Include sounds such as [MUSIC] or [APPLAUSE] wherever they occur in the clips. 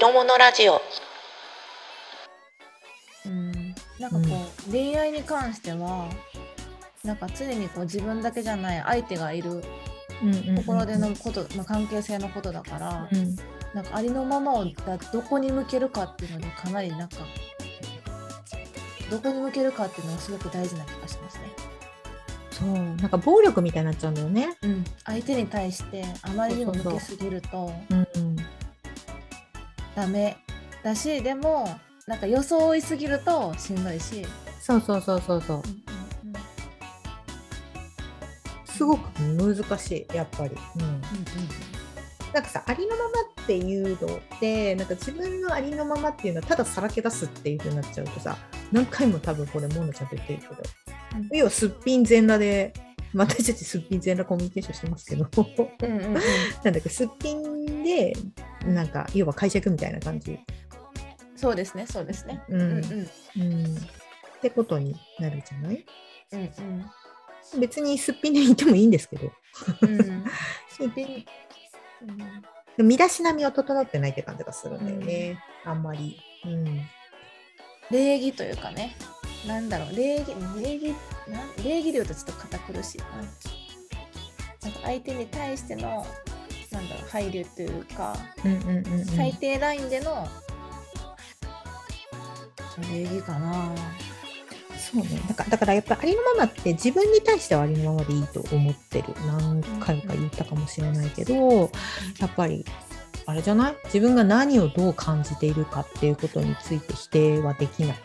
色物ラジオ。うん、なんかこう、恋愛に関してはなんか常にこう自分だけじゃない相手がいるところでのこと、まあ、関係性のことだから、うん。なんかありのままをだどこに向けるかっていうのでかなりなんかどこに向けるかっていうのがすごく大事な気がしますね。そう。なんか暴力みたいになっちゃうんだよね。うん、相手に対してあまりにも向けすぎるとうんうんダメだしでもなんか装いすぎるとしんどいし、そうそうそうそうそう。うんうんうん。すごく難しいやっぱり。うん。なんかさありのままっていうのってなんか自分のありのままっていうのはたださらけ出すっていう風になっちゃうとさ何回も多分これモノちゃんと言ってるけど、うん。要はすっぴん全裸でまあ私たちすっぴん全裸コミュニケーションしてますけど。うんうんうん。[LAUGHS] なんだっけすっぴんでなんか要は解釈みたいな感じ、そうですねそうですね。うん。うんうん。うん、ってことになるじゃない？うん別にすっぴんでいてもいいんですけど。うん。う [LAUGHS] んすっぴん。うん。身だしなみは整ってないって感じがするんだよね、あんまり。うん。礼儀というかね。なんだろう。礼儀礼儀なん礼儀で言うとちょっと堅苦しいな。なんか相手に対してのなんだろう配慮というか、うんうんうんうん。最低ラインでの礼儀かな。そうね。だからだからやっぱありのままって自分に対してはありのままでいいと思ってる。何回か言ったかもしれないけどやっぱりあれじゃない？自分が何をどう感じているかっていうことについて否定はできない。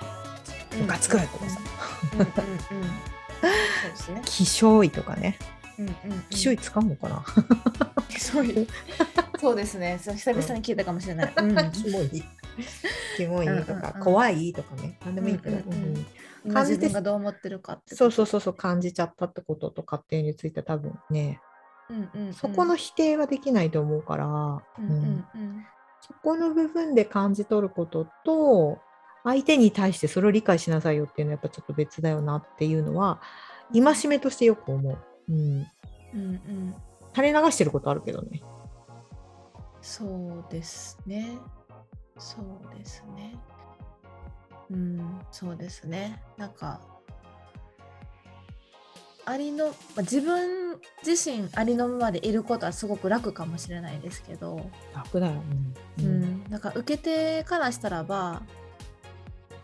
ムカつくとかさ気性いとかねうんうんうん。気性い使うのかな、[LAUGHS] そうい。うそうですね。そう久々に聞いたかもしれない、うん。キモい。キモいとか、うんうんうん。怖いとかね。何でもいいけど、うんうんうん。うん。今自分がどう思ってるかってそうそうそうそう。感じちゃったってことと勝手について多分ね。うんうんうん。そこの否定はできないと思うから、うんううん。んうん。そこの部分で感じ取ることと相手に対してそれを理解しなさいよっていうのはやっぱちょっと別だよなっていうのは戒めとしてよく思う、うん、うんうん垂れ流してることあるけどねそうですね。そうですね。うん、そうですね。なんか、ありの、まあ、自分自身ありのままでいることはすごく楽かもしれないですけど、楽だよ、ううんん、なんか受け手からしたらば、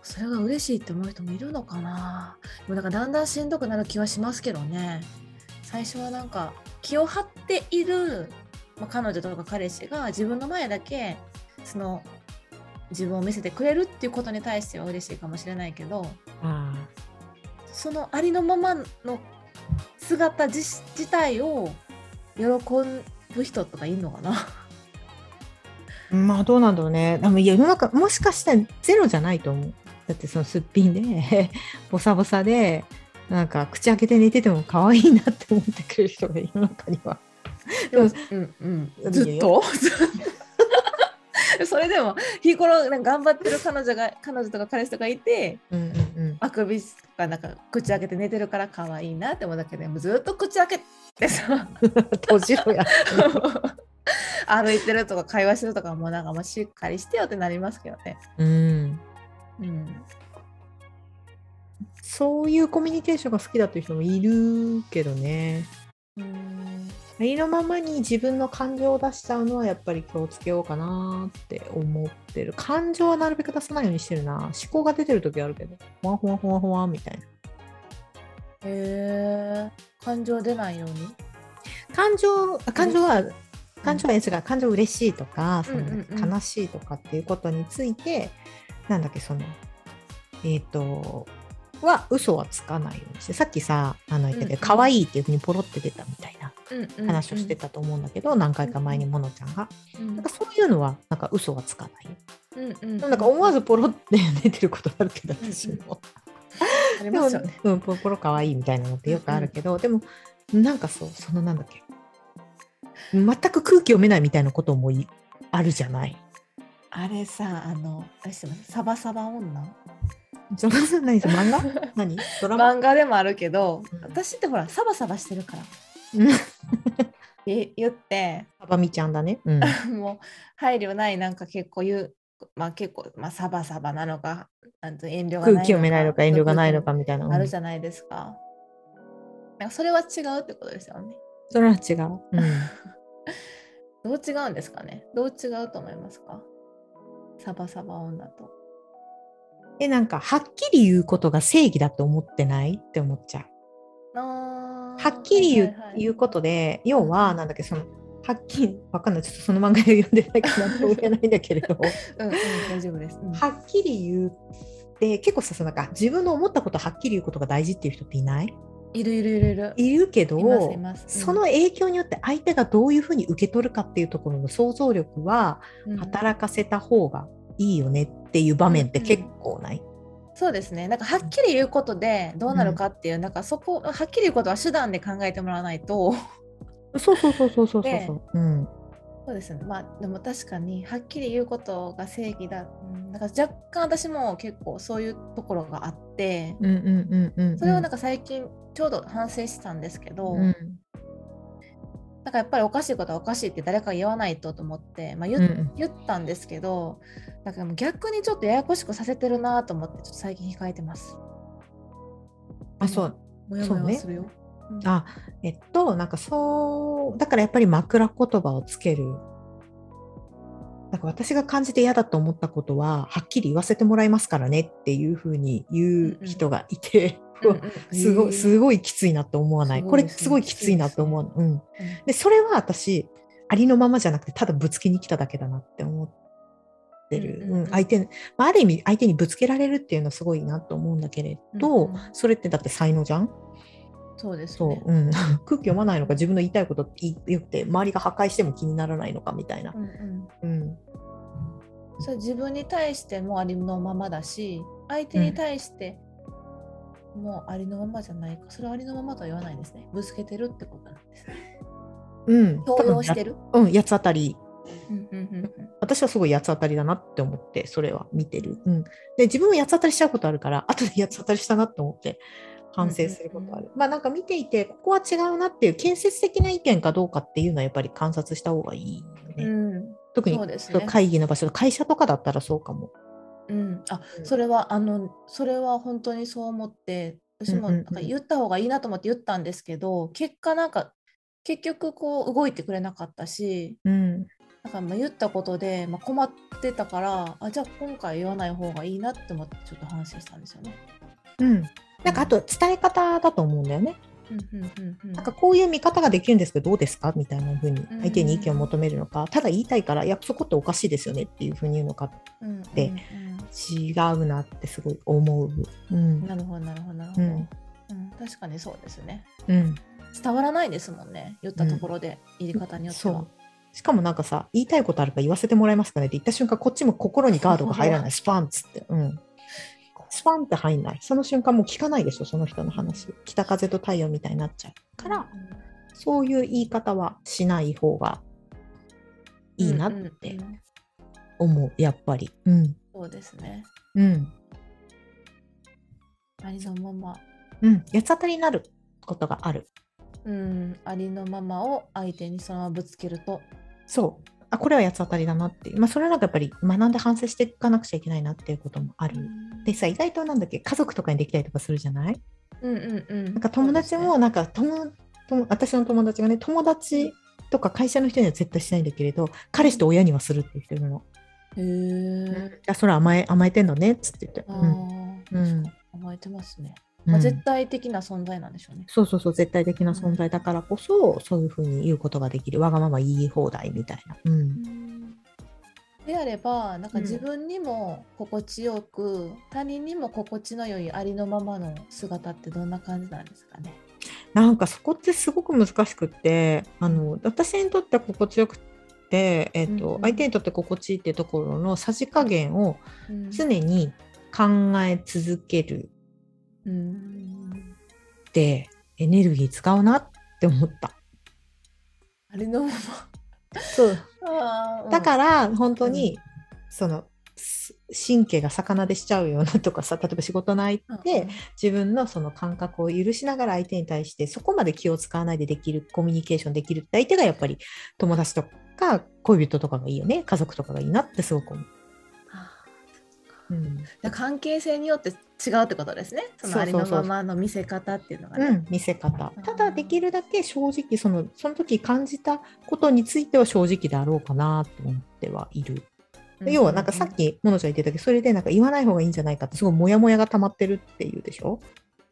それが嬉しいって思う人もいるのかな。でもなんかだんだんしんどくなる気はしますけどね。最初はなんか気を張っている、まあ、彼女とか彼氏が自分の前だけその自分を見せてくれるっていうことに対しては嬉しいかもしれないけどあそのありのままの姿自自体を喜ぶ人とかいるのかな？あ [LAUGHS] まあどうなんだろうね。でも世の中もしかしたらゼロじゃないと思う。だってそのすっぴんで [LAUGHS] ボサボサでなんか口開けて寝てても可愛いなって思ってくれる人が世の中には。でもうんうん。ずっと？[LAUGHS] それでも日頃頑張ってる彼女が彼女とか彼氏とかいてうんうんうん。あくびがなんか口開けて寝てるから可愛いなって思うだけでもうずっと口開けてさ [LAUGHS] 閉じろや。[LAUGHS] 歩いてるとか会話してるとかもうなんかもうしっかりしてよってなりますけどね。うん。うん。そういうコミュニケーションが好きだという人もいるけどね。うんありのままに自分の感情を出しちゃうのはやっぱり気をつけようかなって思ってる。感情はなるべく出さないようにしてるな。思考が出てる時あるけど、ほわほわほわほわみたいな。へえ感情出ないように？感情、あ感情は、感情はやつが感情嬉しいとか、そのうんうんうん悲しいとかっていうことについて、なんだっけ、その、えっ、と、は嘘はつかないようにして、さっきさ、あの言ったけど、うんうん可愛いっていうふうにポロって出たみたいな話をしてたと思うんだけど、何回か前にモノちゃんが。うんなんかそういうのは、なんか嘘はつかないよ。うんうんなんか思わずポロって出てることあるけど、私も。[LAUGHS] ありますよね。うん、ポロポロ可愛いみたいなのってよくあるけど、でも、なんかそう、そのなんだっけ。全く空気読めないみたいなこともいあるじゃない。あれさあのあれしてますサバサバ女？その何それ漫画？[LAUGHS] 何？ドラマ？漫画でもあるけど、うん私ってほらサバサバしてるからうんって言ってサバミちゃんだね。うん。[LAUGHS] もう配慮ないなんか結構言うまあ、結構、まあ、サバサバなのかなんと遠慮がないのか空気読めないのか遠慮がないのかみたいな。あるじゃないですか。なんかそれは違うってことですよね。それは違う。うん [LAUGHS] どう違うんですかね？どう違うと思いますか？サバサバ女と。え、なんか、はっきり言うことが正義だと思ってないって思っちゃう。はっきり言う,、はいはいはうことで、要は、なんだっけ、その、はっきり、わかんない、ちょっとその漫画で読んでないからなんとも言えないんだけれど、[LAUGHS] うんうん、大丈夫です。うん。はっきり言うって、結構さ、そのなんか、自分の思ったことをはっきり言うことが大事っていう人っていない？いるいるいるいる。いるけど、うん。その影響によって相手がどういうふうに受け取るかっていうところの想像力はうん。働かせた方がいいよねっていう場面って結構ない、そうですね。なんかはっきり言うことでどうなるかっていう、なんかそこ、はっきり言うことは手段で考えてもらわないと、そうそうそうそうそうそうねそう、うん。そうですね。まあでも確かにはっきり言うことが正義だ。うん、だから若干私も結構そういうところがあって、うんうんうんうんそれをなんか最近ちょうど反省してたんですけど、うんなんかやっぱりおかしいことはおかしいって誰かが言わないとと思って、まあ、言,、うん言ったんですけど、なんかもう逆にちょっとややこしくさせてるなと思って、ちょっと最近控えてます。あそう。もやもやするよ。うん。あえっとなんかそうだからやっぱり枕言葉をつける。なんか私が感じて嫌だと思ったことははっきり言わせてもらいますからねっていうふうに言う人がいて、うんうんすごいすごごいきついなって思わない？これすごいきついなって思う、うん、い。でそれは私ありのままじゃなくてただぶつけに来ただけだなって思ってる、うん相手まあ、ある意味相手にぶつけられるっていうのはすごいなと思うんだけれど、それってだって才能じゃん？そうですそう、ね。うん、[LAUGHS] 空気読まないのか自分の言いたいことよくて周りが破壊しても気にならないのかみたいな。う、んうん。うん。それ自分に対してもありのままだし相手に対してもありのままじゃないか、それはありのままとは言わないですね。ぶつけてるってことなんです。ねうん、強要してる、うん、八つ当たり。うんうんうんうん。私はすごい八つ当たりだなって思ってそれは見てる、うん、で自分も八つ当たりしちゃうことあるから後で八つ当たりしたなって思って反省することある、まあなんか見ていてここは違うなっていう建設的な意見かどうかっていうのはやっぱり観察した方がいいよね、うん。特にそうですね。会議の場所会社とかだったらそうかもうん、あうん。それはあのそれは本当にそう思って私もうんうんうん。なんか言った方がいいなと思って言ったんですけど、結果なんか結局こう動いてくれなかったしうん。なんかまあ言ったことで、まあ、困ってたからあじゃあ今回言わない方がいいなって思ってちょっと反省したんですよね。うん。なんかあと伝え方だと思うんだよね。うんうんうんうん。なんかこういう見方ができるんですけどどうですかみたいな風にうん。相手に意見を求めるのか、ただ言いたいからいやそこっておかしいですよねっていう風に言うのかうんでうん違うなってすごい思う。うん。うんなるほどなるほど。なるほど、ううんん確かにそうですね。うん、伝わらないですもんね言ったところで、言い方によっては。そう。しかもなんかさ言いたいことあるから言わせてもらえますかねって言った瞬間こっちも心にガードが入らない。[LAUGHS] スパンっつって、うん、スパンって入んない。その瞬間もう聞かないでしょその人の話。北風と太陽みたいになっちゃう。からそういう言い方はしない方がいいなっうんうんてうん。思う、やっぱり。うん。そうですね。うん。ありのまま、うん。八つ当たりになることがある。うん、ありのままを相手にそのままぶつけると、そう。あ、これは八つ当たりだなっていう。まあ、それはなんかやっぱり学んで反省していかなくちゃいけないなっていうこともある。でさ、意外となんだっけ、家族とかにできたりとかするじゃない？うんうんうん。なんか友達もなんか友、友私の友達がね、友達とか会社の人には絶対しないんだけれど、彼氏と親にはするって言ってるの。へえ。あそれ甘え甘えてんのねっつって言って。あうんあ、うん甘えてますね。うんまあ、絶対的な存在なんでしょうね。そうそうそう、絶対的な存在だからこそ、そういうふうに言うことができる。わがまま言い放題みたいな。うん。であれば、なんかうん自分にも心地よく、他人にも心地の良いありのままの姿ってどんな感じなんですかね？なんかそこってすごく難しくって、あの私にとっては心地よくて、えっとうんうん。相手にとって心地いいっていうところのさじ加減をうん。常に考え続けるうんってエネルギー使うなって思った。ありのまそう。ま。だからら本当に、そのす神経が逆なでしちゃうようなとかさ例えば仕事の相手、自分のその感覚を許しながら相手に対してそこまで気を使わないでできるコミュニケーションできるって相手がやっぱり友達とか恋人とかがいいよね。家族とかがいいなってすごく思う。あうん。で関係性によって違うってことですね。そのありのままの見せ方っていうのがね。うん、見せ方。ただできるだけ正直そのその時感じたことについては正直であろうかなと思ってはいる。で要はなんかさっきモノちゃん言ってたけどそれでなんか言わない方がいいんじゃないかってすごいモヤモヤが溜まってるっていうでしょ？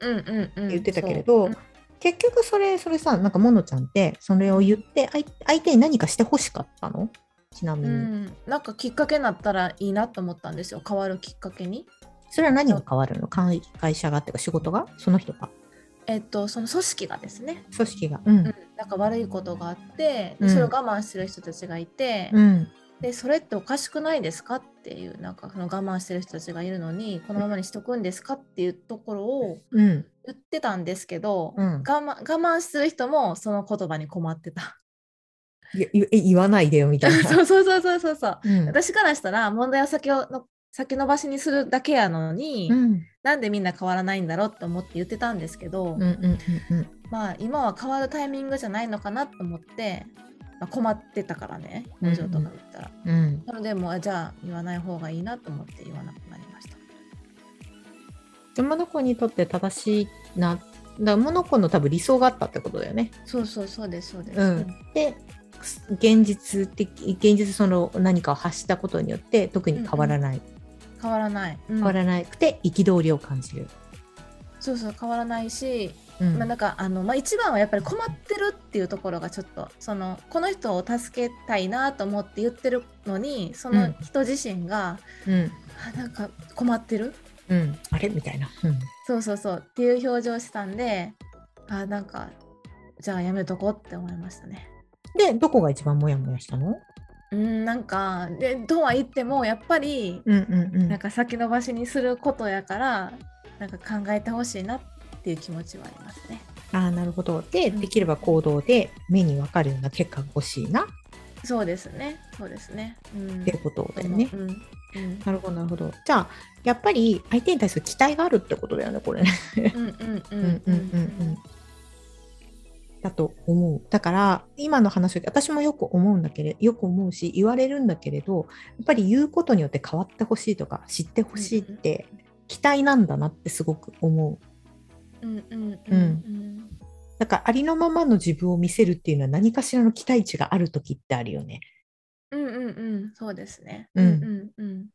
うんうんうん、言ってたけれど、そう結局それそれさなんかモノちゃんってそれを言って相相手に何かしてほしかったの？ちなみに、うん、なんかきっかけになったらいいなと思ったんですよ。変わるきっかけに。それは何が変わるの？会会社がっていうか仕事が？その人が？えっとその組織がですね、組織が。うん。うん、なんか悪いことがあって、でうん。それを我慢してる人たちがいて、うん。でそれっておかしくないですかっていうなんかその我慢してる人たちがいるのにこのままにしとくんですかっていうところをうん言ってたんですけど、うん。我慢我慢してる人もその言葉に困ってた。言わないでよみたいな。[LAUGHS] そうそうそうそうそうそう。うん。私からしたら問題を先をの先延ばしにするだけやのに、うん。なんでみんな変わらないんだろうって思って言ってたんですけど、うんうんうんうん。まあ今は変わるタイミングじゃないのかなと思って、まあ、困ってたからね工場とか見たら、うん。なのでもうあじゃあ言わない方がいいなと思って言わなくでモノコにとって正しいなだからモノコの多分理想があったってことだよね。そうそうそうですそうです、うん。で現実的現実その何かを発したことによって特に変わらない、変わらない、うん。変わらなくて憤りを感じる。そうそう変わらないし、うん。まあ、なんかあの、まあ、一番はやっぱり困ってるっていうところがちょっとそのこの人を助けたいなと思って言ってるのにその人自身が、うん。あなんか困ってるうん、あれ？みたいな。うんそうそうそうっていう表情をしたんであなんかじゃあやめとこうって思いましたね。でどこが一番モヤモヤしたの？うんなんかでとは言ってもやっぱりうんうんうんなんか先延ばしにすることやからなんか考えてほしいなっていう気持ちはありますね。ああなるほど。でうんできれば行動で目に分かるような結果が欲しいな？っそうですねそうですね。うん、てことだよね。うんうんなるほどなるほど。じゃあやっぱり相手に対する期待があるってことだよねこれね。うんうんうんうんうんうんうんだと思う。だから今の話を私もよく思うんだけれよく思うし言われるんだけれどやっぱり言うことによって変わってほしいとか知ってほしいって期待なんだなってすごく思う。うんうんうんうんだからありのままの自分を見せるっていうのは何かしらの期待値がある時ってあるよね。うんうんうんそうですね。うん。うんうん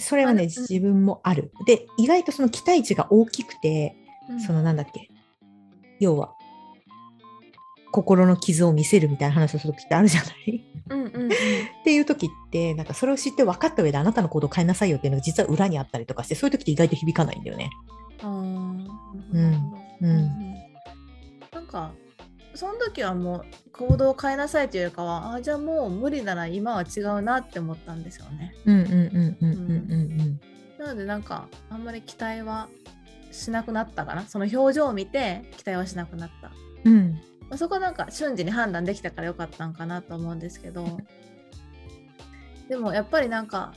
それはね自分もある。で意外とその期待値が大きくてうん。そのなんだっけ。要は心の傷を見せるみたいな話をする時ってあるじゃない。うんうんうん。っていう時ってなんかそれを知って分かった上であなたの行動を変えなさいよっていうのが実は裏にあったりとかしてそういう時って意外と響かないんだよね。あーうんなるほど。うん。なんかその時はもう行動を変えなさいというよりかはあじゃあもう無理なら今は違うなって思ったんですよね。うんうんうんうんうんうんなのでなんかあんまり期待はしなくなったかな。その表情を見て期待はしなくなった。うん。うんまあ、そこはなんか瞬時に判断できたからよかったんかなと思うんですけど。でもやっぱりなんか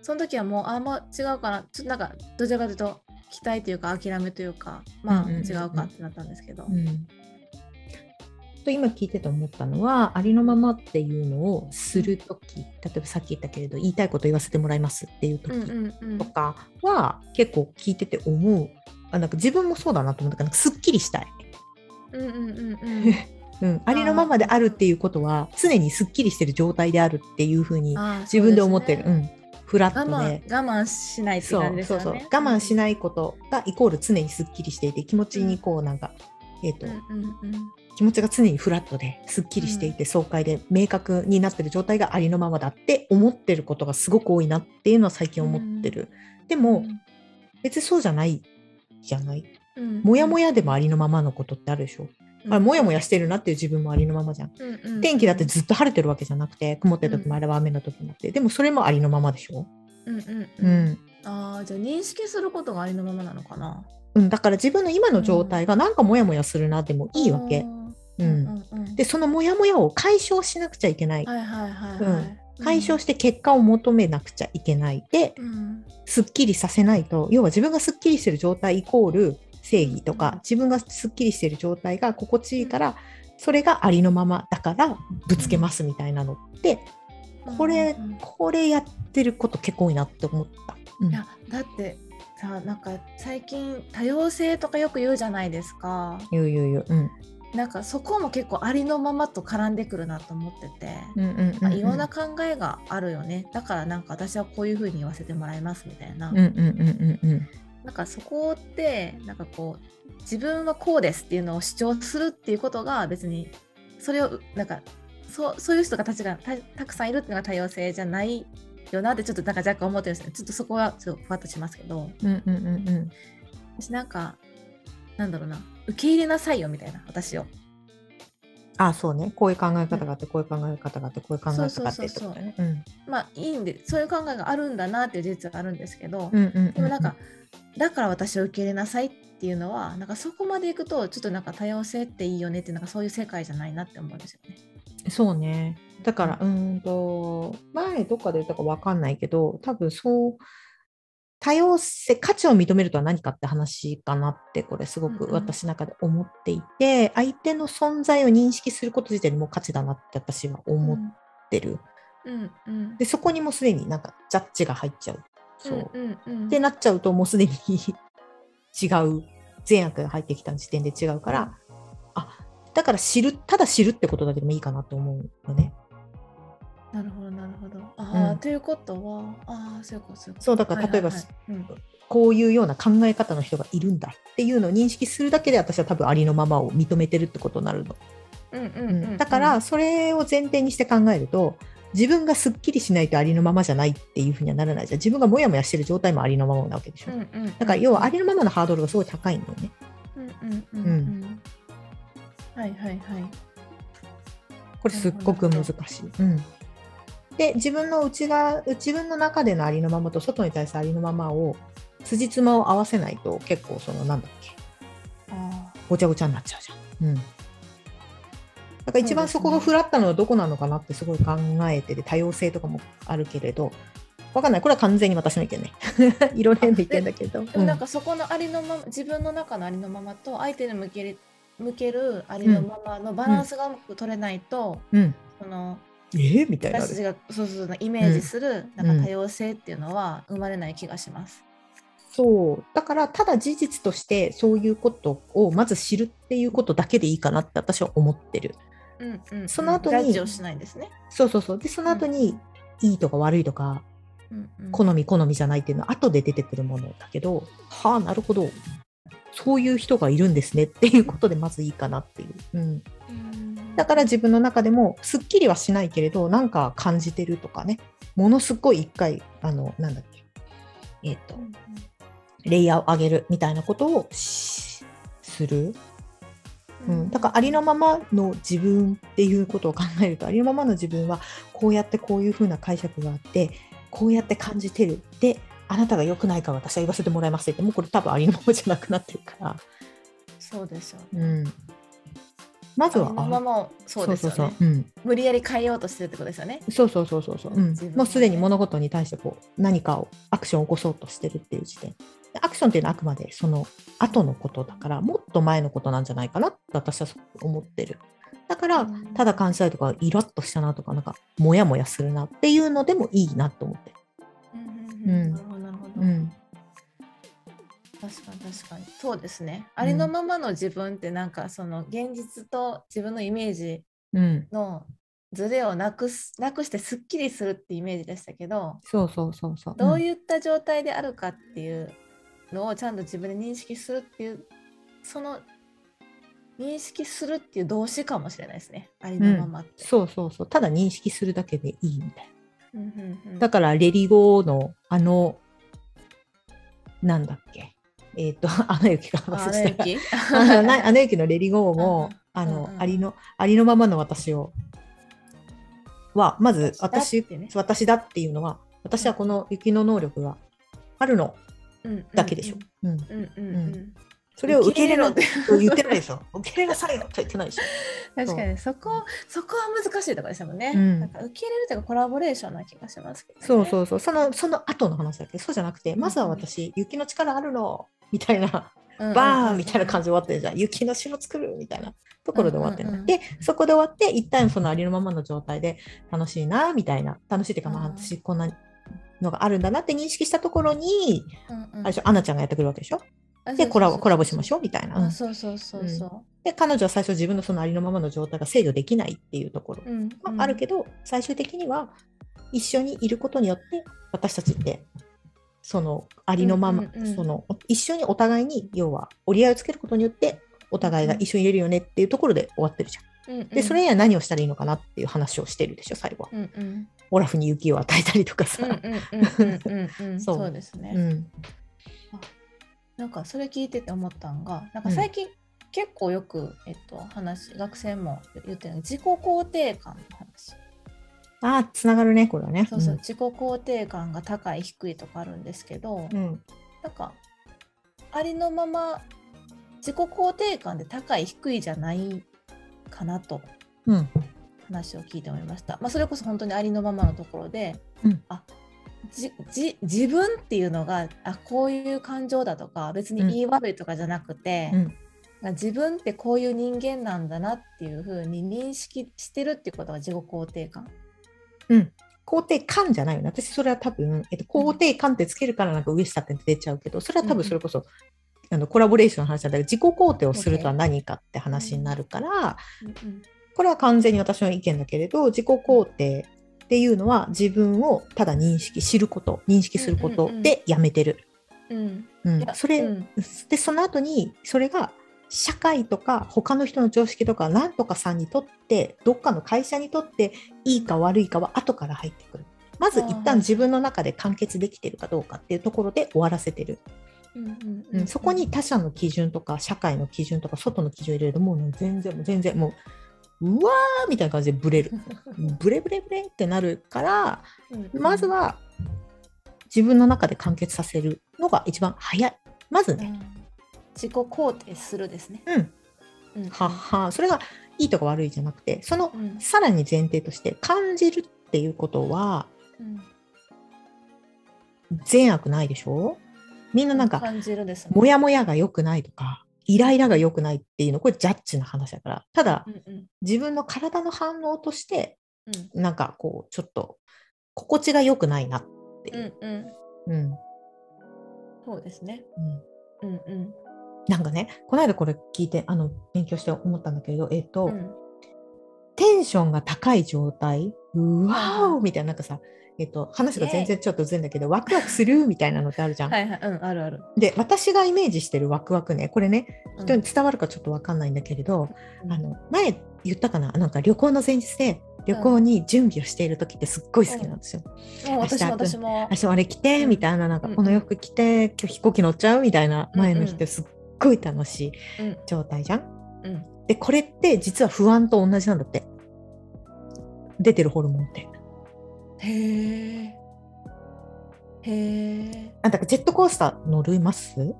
その時はもうあんま違うかな。ちょっとなんかどちらかというと期待というか諦めというかまあうんうんうんうん。違うかってなったんですけど。うんと今聞いてて思ったのはありのままっていうのをする時例えばさっき言ったけれど言いたいこと言わせてもらいますっていう時とかは結構聞いてて思う。あなんか自分もそうだなと思った。からすっきりしたい、うんうんうんうん。[LAUGHS] うん、ありのままであるっていうことは常にすっきりしてる状態であるっていうふうに自分で思ってる、そうね。ん、フラットで。我慢しないってそう感じですよね。そうそう我慢しないことがイコール常にすっきりしていて気持ちにこうなんか、えーとうんうんうん気持ちが常にフラットですっきりしていて、爽快で明確になってる状態がありのままだって思ってることがすごく多いなっていうのは最近思ってる、でも、別にそうじゃないじゃない。うん。もやもやでもありのままのことってあるでしょ、うん。あれもやもやしてるなっていう自分もありのままじゃん、うんうん天気だってずっと晴れてるわけじゃなくて曇ってる時もあれば雨の時もあってでもそれもありのままでしょ、うんうんううん。んああじゃあ認識することがありのままなのかな。うん、だから自分の今の状態がなんかモヤモヤするなでもいいわけ。うんうんうんでそのモヤモヤを解消しなくちゃいけない。解消して結果を求めなくちゃいけない。で、うん。すっきりさせないと、要は自分がすっきりしてる状態イコール正義とうん。か、自分がすっきりしてる状態が心地いいから、それがありのままだからぶつけますみたいなのって、これうんうん、これやっってること結構多いなって思った。うん。いやだってさなんか最近多様性とかよく言うじゃないですか。言う言う言う。うんなんかそこも結構ありのままと絡んでくるなと思ってて、うんうんうんまあ、いろんな考えがあるよね。だからなんか私はこういうふうに言わせてもらいますみたいな、うんうんうんうんうん。なんかそこってなんかこう自分はこうですっていうのを主張するっていうことが別にそれをなんかそうそういう人がたちがたたくさんいるっていうのが多様性じゃないよなってちょっとなんか若干思ってるんですよね。ちょっとそこはちょっとふわっとしますけど。うんうんうんうん。私なんかなんだろうな。受け入れなさいよみたいな私を。あそうね。こういう考え方があってこういう考え方があってこういう考え方があってそうそうってそうそうことねう。ん。まあいいんでそういう考えがあるんだなっていう事実はあるんですけど、でもなんか、だから私を受け入れなさいっていうのはなんかそこまでいくとちょっとなんか多様性っていいよねっていうなんかそういう世界じゃないなって思うんですよね。そうね。だから、うーんと、前どっかで言ったかわかんないけど、多分そう、多様性、価値を認めるとは何かって話かなって、これすごくうんうん私の中で思っていて、相手の存在を認識すること自体にもう価値だなって私は思ってる。うんうんで、そこにもすでになんかジャッジが入っちゃう。そう。うんうんってなっちゃうと、もうすでに [LAUGHS] 違う、善悪が入ってきた時点で違うから、あ、だから知る、ただ知るってことだけでもいいかなと思うよね。なるほどなるほど。ああ、うんということはああそういうことそういうこと。そうだから例えばこういうような考え方の人がいるんだっていうのを認識するだけで私は多分ありのままを認めてるってことになるの。うんうんううんんだからそれを前提にして考えると自分がすっきりしないとありのままじゃないっていうふうにはならないじゃん自分がモヤモヤしてる状態もありのままなわけでしょ。うんうんうんだから要はありのままのハードルがすごい高いんだよね。うんうんうんうんはいはいはい。これすっごく難しい。うん、で自分の内側自分の中でのありのままと外に対するありのままを辻褄を合わせないと結構そのなんだっけ。あごちゃごちゃになっちゃうじゃん。うん。だから一番そこがフラットなのはどこなのかなってすごい考えてて多様性とかもあるけれどわかんない。これは完全に私の意見ね。[LAUGHS] いろいろな意見だけど、あでもなんかそこのありのまま自分の中のありのままと相手に向ける向けるありのままのバランスがうまく取れないと、うん、うん。そのえー、みたいな。私たちがそうそうイメージするなんか多様性っていうのは生まれない気がします。そう。だからただ事実としてそういうことをまず知るっていうことだけでいいかなって私は思ってる。うんうんうん。その後にジャッジをしないですね。そうそうそう。でその後に、いいとか悪いとかうんうん。好み好みじゃないっていうのは後で出てくるものだけど、はあなるほど。そういう人がいるんですねっていうことでまずいいかなっていう、うん、うんだから自分の中でもすっきりはしないけれどなんか感じてるとかね。ものすごい一回あのなんだっけ。えっ、とうんレイヤーを上げるみたいなことをしする、うん、だからありのままの自分っていうことを考えるとありのままの自分はこうやってこういうふうな解釈があってこうやって感じてるであなたが良くないから私は言わせてもらいますってもうこれ多分ありのままじゃなくなってるから、そうですよね。うん、まずはありのままをそうですよね。そう無理やり変えようとしてるってことですよね。そうそうそうそうそう、うん。もうすでに物事に対してこう何かをアクションを起こそうとしてるっていう時点。でアクションっていうのはあくまでその後のことだからもっと前のことなんじゃないかなって私は思ってる。だからうん。ただ感じたりとかイラッとしたなとかなんかモヤモヤするなっていうのでもいいなと思ってうん。うん。なるほどなるほど。うん、確かに確かに。そうですね。ありのままの自分ってなんかその現実と自分のイメージうん、のズレをなくすなくしてすっきりするってイメージでしたけど、そうそうそうそう。どううんいった状態であるかっていうのをちゃんと自分で認識するっていうその認識するっていう動詞かもしれないですね。ありのままって。そうそうそう。ただ認識するだけでいいみたいな。うんうんうん。だからレリゴーのあのなんだっけ？えっ、とアナ雪があ忘れた。アナ雪あの雪のレリゴーも、うんあの、ありのありのままの私をはまず私私だってね。私だっていうのは私はこの雪の能力があるのだけでしょ。うん。うんうんうん。うん。それを受け入れろって。と言ってないでしょ。受け入れなさいよと言ってないでしょ。確かに。そこそこは難しいところですもんね。うん。なんか受け入れるというかコラボレーションな気がしますけど、ね。そうそうそう。そのその後の話だけ？ど、そうじゃなくて、まずは私、雪の力あるのみたいな、うん。バーンみたいな感じ。じで終わってるじゃん。雪の城作るみたいなところで終わってる、うんうんうんで、そこで終わって、一旦そのありのままの状態で楽しいな、みたいな。楽しいっていうか、まあ、うん私、こんなのがあるんだなって認識したところに、うんうんあれでしょアナちゃんがやってくるわけでしょ？あでコラボコラボしまょしょうみたいな。うんあそうそうそうそで彼女は最初自分のそのありのままの状態が制御できないっていうところう。うんがあるけど、最終的には一緒にいることによって私たちってそのありのまま、うんうんうん。その一緒にお互いに要は折り合いをつけることによってお互いが一緒にいれるよねっていうところで終わってるじゃん。うんうん。でそれには何をしたらいいのかなっていう話をしてるでしょ最後は。うんうん。オラフに雪を与えたりとかさ。そう。ですね。うん。なんかそれ聞いてて思ったんがなんか最近結構よく、えっと、話学生も言ってる自己肯定感の話ああつながるねこれはね。そうそう、自己肯定感が高い低いとかあるんですけど、うん。うんなんかありのまま自己肯定感で高い低いじゃないかなとうん。話を聞いて思いました、まあ、それこそ本当にありのままのところで、うん。あじじ自分っていうのがあこういう感情だとか別にうん。言い悪いとかじゃなくて、うん。自分ってこういう人間なんだなっていうふうに認識してるってことが自己肯定感。肯定感じゃないよね。私、それは多分、えっと、肯定感ってつけるからなんか上下って出ちゃうけど、それは多分それこそ、あのコラボレーションの話だけど、自己肯定をするとは何かって話になるから、うんこれは完全に私の意見だけれど、自己肯定っていうのは自分をただ認識、知ること、認識することでやめてる。うん。うん。それ、うん。で、その後に、それが社会とか他の人の常識とか何とかさんにとってどっかの会社にとっていいか悪いかは後から入ってくる。まず一旦自分の中で完結できてるかどうかっていうところで終わらせてる、うんそこに他者の基準とか社会の基準とか外の基準を入れるともう、ね、全然もう全然もううわーみたいな感じでブレる。[LAUGHS] ブレブレブレってなるからうん。まずは自分の中で完結させるのが一番早い。まずね、うん自己肯定するですね。うん。うん。はっはそれがいいとか悪いじゃなくてそのうん。さらに前提として感じるっていうことはうん。善悪ないでしょ？みんななんか感じるですね。モヤモヤが良くないとかイライラが良くないっていうのこれジャッジな話だから。ただうんうん。自分の体の反応としてうん。なんかこうちょっと心地が良くないなっていう。う、んうん。うん。うんそうですね。うんうんなんかねこの間これ聞いてあの勉強して思ったんだけれどえっ、と、うん。テンションが高い状態、うわはいはいーみたいな、なんかさ、えっと、話が全然ちょっとずれんだけど、ワクワクするみたいなのってあるじゃん。はいはいうんあるある。で、私がイメージしてるワクワクね、これね、うん。人に伝わるかちょっとわかんないんだけれど、うん。あの前言ったかな、なんか旅行の前日で、旅行に準備をしている時ってすっごい好きなんですよ。もう私も明日私も。明日あれ着て、うん。みたいな、なんかうん。この洋服着て、今日飛行機乗っちゃうみたいな前の日ってすっごい楽しいうん状態じゃん？うんで、これって実は不安と同じなんだって。出てるホルモンって。へえ。へえ。あ、だからジェットコースター乗ります？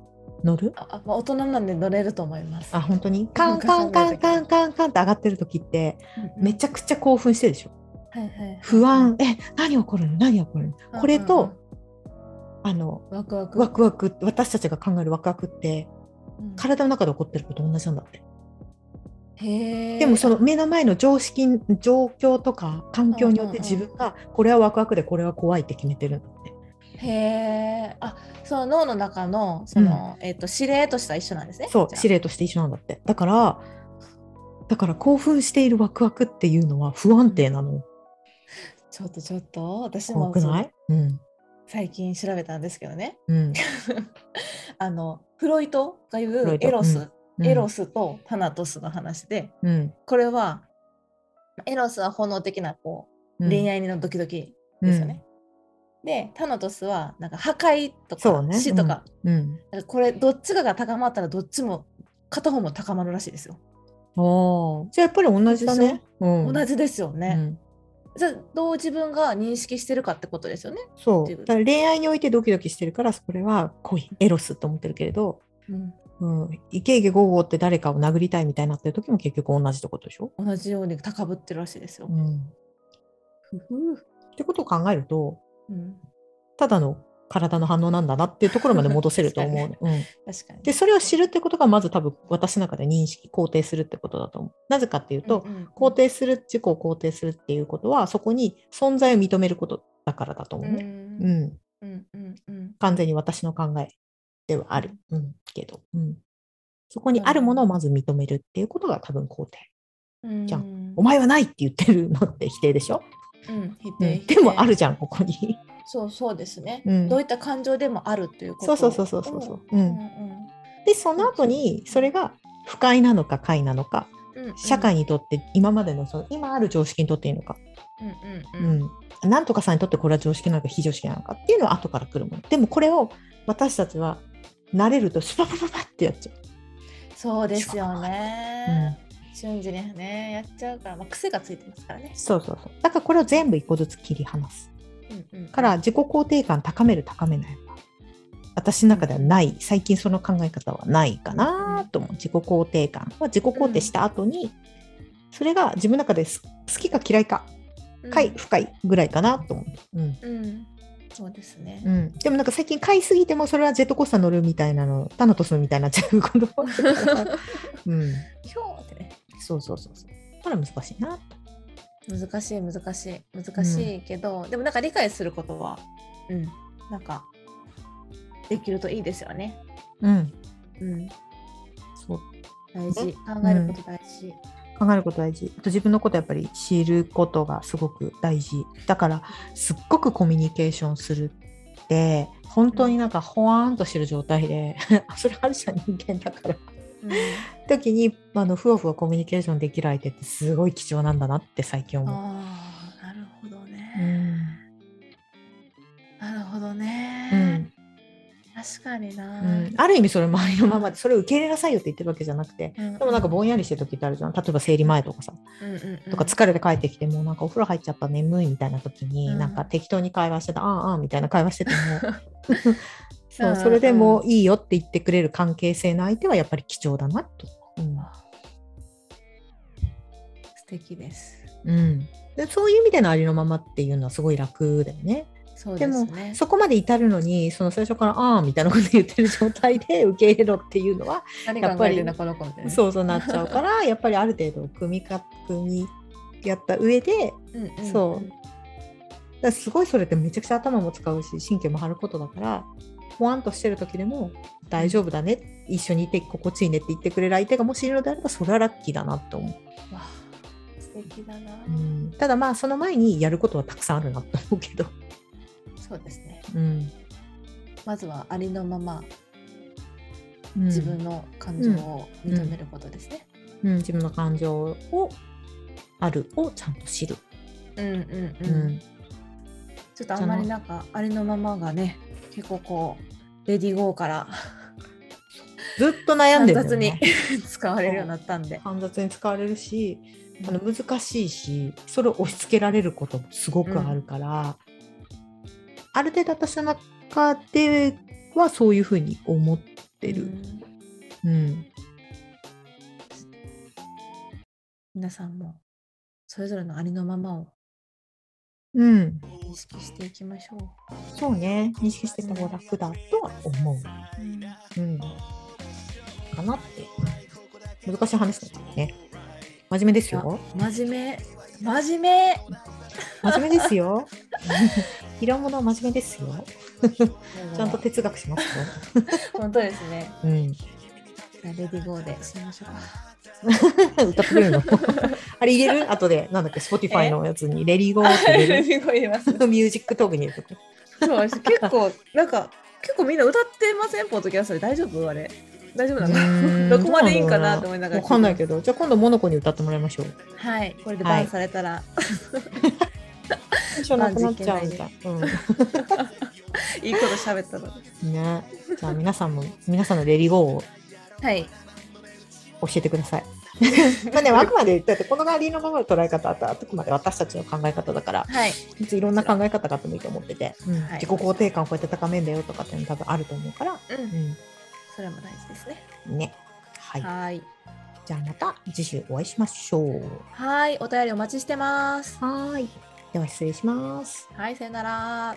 乗る？あ、あまあ、大人なんで乗れると思います。あ、本当に？カンカンカンカンカンカンって上がってる時って、めちゃ。ゃくちゃ興奮してるでしょ。はいはい。不安、え、何起こるの何起こるのこれうんうんと、あの、ワクワク。ワクワク、私たちが考えるワクワクって、うん体の中で起こってること同じなんだって。でもその目の前の常識、状況とか環境によってうんうんうん自分がこれはワクワクでこれは怖いって決めてるんだって。へえ。あ、その脳の中のその、えっと指令としては一緒なんですね。そう、指令として一緒なんだって。だから、だから興奮しているワクワクっていうのは不安定なの。ちょっとちょっと私怖もそくない？うん。最近調べたんですけどね。うん。[LAUGHS] あのフロイトが言うエロス、うん。エロスとタナトスの話で、うん。これはエロスは本能的なこううん。恋愛のドキドキですよね。でタナトスはなんか破壊とか死とか,、かこれどっちかが高まったらどっちも片方も高まるらしいですよ。おー。じゃあやっぱり同じだね。うん。同じですよね。うんじゃあどう自分が認識してるかってことですよね。そう。だから恋愛においてドキドキしてるから、それは恋、エロスと思ってるけれど、うん、うん、イケイケゴーゴーって誰かを殴りたいみたいになってる時も結局同じってことでしょ？同じように高ぶってるらしいですよう。ん。ふふってことを考えると、うんただの体の反応なんだなっていうところまで戻せると思う。[LAUGHS] うん、確かに。でそれを知るってことがまず多分私の中で認識肯定するってことだと思う。なぜかっていうと、うんうん肯定する自己を肯定するっていうことはそこに存在を認めることだからだと思うね。うん。うん。うんうんうん。完全に私の考えではある、うん、けど、うん、そこにあるものをまず認めるっていうことが多分肯定。うん。じゃお前はないって言ってるのって否定でしょ、うん、否う定。ん、でもあるじゃんここに。そうそうですね、うん。どういった感情でもあるということそうそうそうそうそう。ううん。ん、でその後にそれが不快なのか快なのかうんうん。社会にとって今までのその今ある常識にとっていいのか、うんうんうん。うん、なんとかさんにとってこれは常識なのか非常識なのかっていうのは後から来るもの。でもこれを私たちは慣れるとスパパパパってやっちゃそうですよう、ね、瞬時にねやっちゃうから、まあ、癖がついてますからね。うん、、そうそうそう。だからこれを全部一個ずつ切り離す。うんうん、から自己肯定感高める高めない。は私の中ではない。最近その考え方はないかなと思う。自己肯定感は自己肯定した後にそれが自分の中です好きか嫌いか快不快ぐらいかなと思う、うん。うん、うん、そうですね、うん、でもなんか最近買いすぎてもそれはジェットコースター乗るみたいなのタナトスみたいになっちゃうこと [LAUGHS] うん、ひょーってね。そうそうそうそう。これは難しいな難しい難しい難しいけど、でもなんか理解することはうん。なんかできるといいですよね。うん。うん。そう。大事。考えること大事、考えること大事。あと自分のことやっぱり知ることがすごく大事。だからすっごくコミュニケーションするって本当になんかほわーんとしてる状態であ [LAUGHS] それあるじゃん人間だから。うん時にあのふわふわコミュニケーションできる相手ってすごい貴重なんだなって最近思う。ああなるほどね、うん。なるほどね、うん。確かにな、うん、ある意味それ周りのままでそれを受け入れなさいよって言ってるわけじゃなくてうん。でもなんかぼんやりしてる時ってあるじゃん例えば生理前とかさうんうんうん。とか疲れて帰ってきてもうなんかお風呂入っちゃった眠いみたいな時に、うん。なんか適当に会話してたああああみたいな会話してても [LAUGHS] そううんそれでもいいよって言ってくれる関係性の相手はやっぱり貴重だなと。う。ん。素敵です。うん、でそういう意味でのありのままっていうのはすごい楽だよね。そうでもですねそこまで至るのにその最初からああみたいなこと言ってる状態で受け入れろっていうのは何やっぱり [LAUGHS] そうそうなっちゃうからやっぱりある程度組みか組みやった上でうんうんうん。そう。だすごいそれってめちゃくちゃ頭も使うし神経も張ることだからほわんとしてる時でも大丈夫だね、一緒にいて心地いいねって言ってくれる相手がもしいるのであればそれはラッキーだなと思う、わあ素敵だな、うん、ただまあその前にやることはたくさんあるなと思うけど、そうですね。うん。まずはありのままうん。自分の感情を認めることですね、うん、自分の感情をあるをちゃんと知る、うん、うんうん。うん。ちょっとあんまりなんかありのままがね結構こうレディーゴーから。ずっと悩んでるんだ雑に [LAUGHS] 使われるようになったんで、煩雑に使われるしあの難しいしそれを押し付けられることもすごくあるから、ある程度私の中ではそういうふうに思ってる。うん。うん。皆さんもそれぞれのありのままをうん、意識していきましょう。そうね。認識してた方が楽だとは思う。うん、かなって。難しい話だけどね。真面目ですよ。真面目。真面目。真面目ですよ。拾うものは真面目ですよ。ちゃんと哲学しますよ。[LAUGHS] 本当ですね。うん。レディーゴーでしましょうか。歌ってくれるの？[LAUGHS] あれ入れる？後で、なんだっけ、Spotify のやつに、レディーゴーって入れレディーゴー入れます。るミュージックトークに入れとく。そう結構なんか結構みんな歌ってません？ポッドキャストで大丈夫？あれ？大丈夫なの？どこまでいいんかなと思いながらわかんないけど、じゃあ今度モノコに歌ってもらいましょう。はい。これでバンされたら、一緒なくなっちゃう。[LAUGHS] みたい。う [LAUGHS] んい。いこと喋ったのね、じゃあ皆さんも、皆さんのレディーゴーをはい教えてください。[LAUGHS] まあね、あくまでだってこのガーディのままの捉え方はあくまで私たちの考え方だから、はい、いろんな考え方があってもいいと思ってて、うんはい、自己肯定感をこうやって高めんだよとかっていうの多分あると思うから、うん、うん、それも大事ですね。ね、はいはいじゃあまた次週お会いしましょう。はい、お便りお待ちしてます。はい、では失礼します。はい、さよなら。